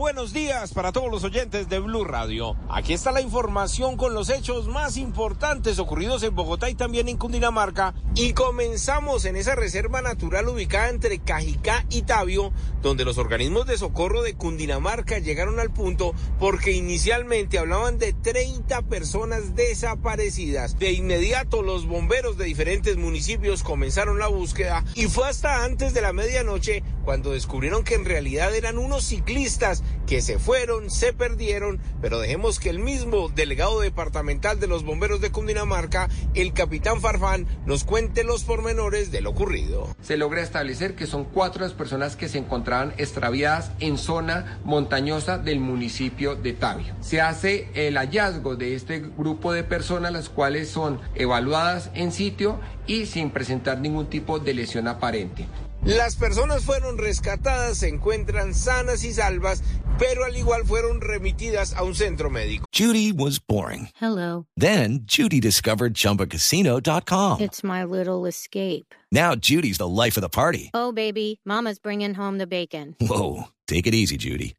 Buenos días para todos los oyentes de Blue Radio. Aquí está la información con los hechos más importantes ocurridos en Bogotá y también en Cundinamarca. Y comenzamos en esa reserva natural ubicada entre Cajicá y Tabio, donde los organismos de socorro de Cundinamarca llegaron al punto porque inicialmente hablaban de 30 personas desaparecidas. De inmediato los bomberos de diferentes municipios comenzaron la búsqueda y fue hasta antes de la medianoche cuando descubrieron que en realidad eran unos ciclistas que se fueron, se perdieron, pero dejemos que el mismo delegado departamental de los bomberos de Cundinamarca, el capitán Farfán, nos cuente los pormenores de lo ocurrido. Se logra establecer que son cuatro las personas que se encontraban extraviadas en zona montañosa del municipio de Tabio. Se hace el hallazgo de este grupo de personas, las cuales son evaluadas en sitio y sin presentar ningún tipo de lesión aparente. Las personas fueron rescatadas, se encuentran sanas y salvas, pero al igual fueron remitidas a un centro médico. Judy was boring. Hello. Then Judy discovered chumbacasino.com. It's my little escape. Now Judy's the life of the party. Oh, baby, Mama's bringing home the bacon. Whoa. Take it easy, Judy.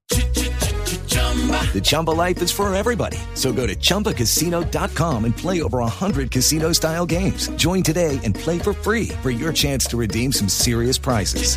The Chumba life is for everybody. So go to ChumbaCasino.com and play over 100 casino style games. Join today and play for free for your chance to redeem some serious prizes.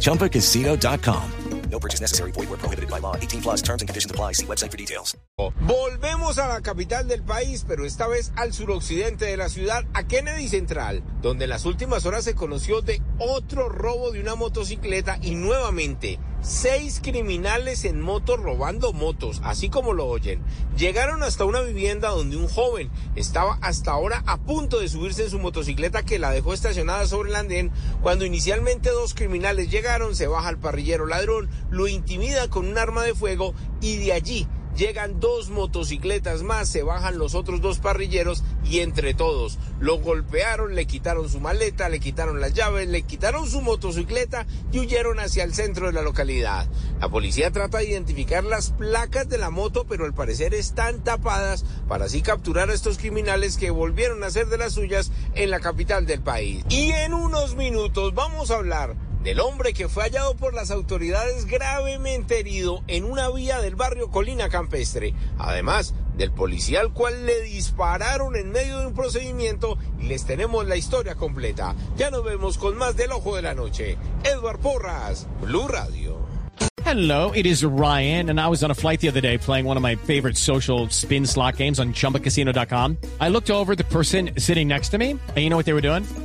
ChumbaCasino.com. No purchase necessary. Void where prohibited by law. 18 plus terms and conditions apply. See website for details. Volvemos a la capital del país, pero esta vez al suroccidente de la ciudad, a Kennedy Central, donde en las últimas horas se conoció de otro robo de una motocicleta y nuevamente seis criminales en moto robando motos, así como lo oyen. Llegaron hasta una vivienda donde un joven estaba hasta ahora a punto de subirse en su motocicleta que la dejó estacionada sobre el andén cuando inicialmente dos criminales llegaron, se baja el parrillero ladrón, lo intimida con un arma de fuego y de allí llegan dos motocicletas más, se bajan los otros dos parrilleros y entre todos lo golpearon, le quitaron su maleta, le quitaron las llaves, le quitaron su motocicleta y huyeron hacia el centro de la localidad. La policía trata de identificar las placas de la moto, pero al parecer están tapadas para así capturar a estos criminales que volvieron a hacer de las suyas en la capital del país. Y en unos minutos vamos a hablar del hombre que fue hallado por las autoridades gravemente herido en una vía del barrio Colina Campestre. Además del policía al cual le dispararon en medio de un procedimiento y les tenemos la historia completa. Ya nos vemos con más del Ojo de la Noche. Edward Porras, Blue Radio. Hello, it is Ryan, and I was on a flight the other day playing one of my favorite social spin slot games on chumbacasino.com. I looked over the person sitting next to me, and you know what they were doing?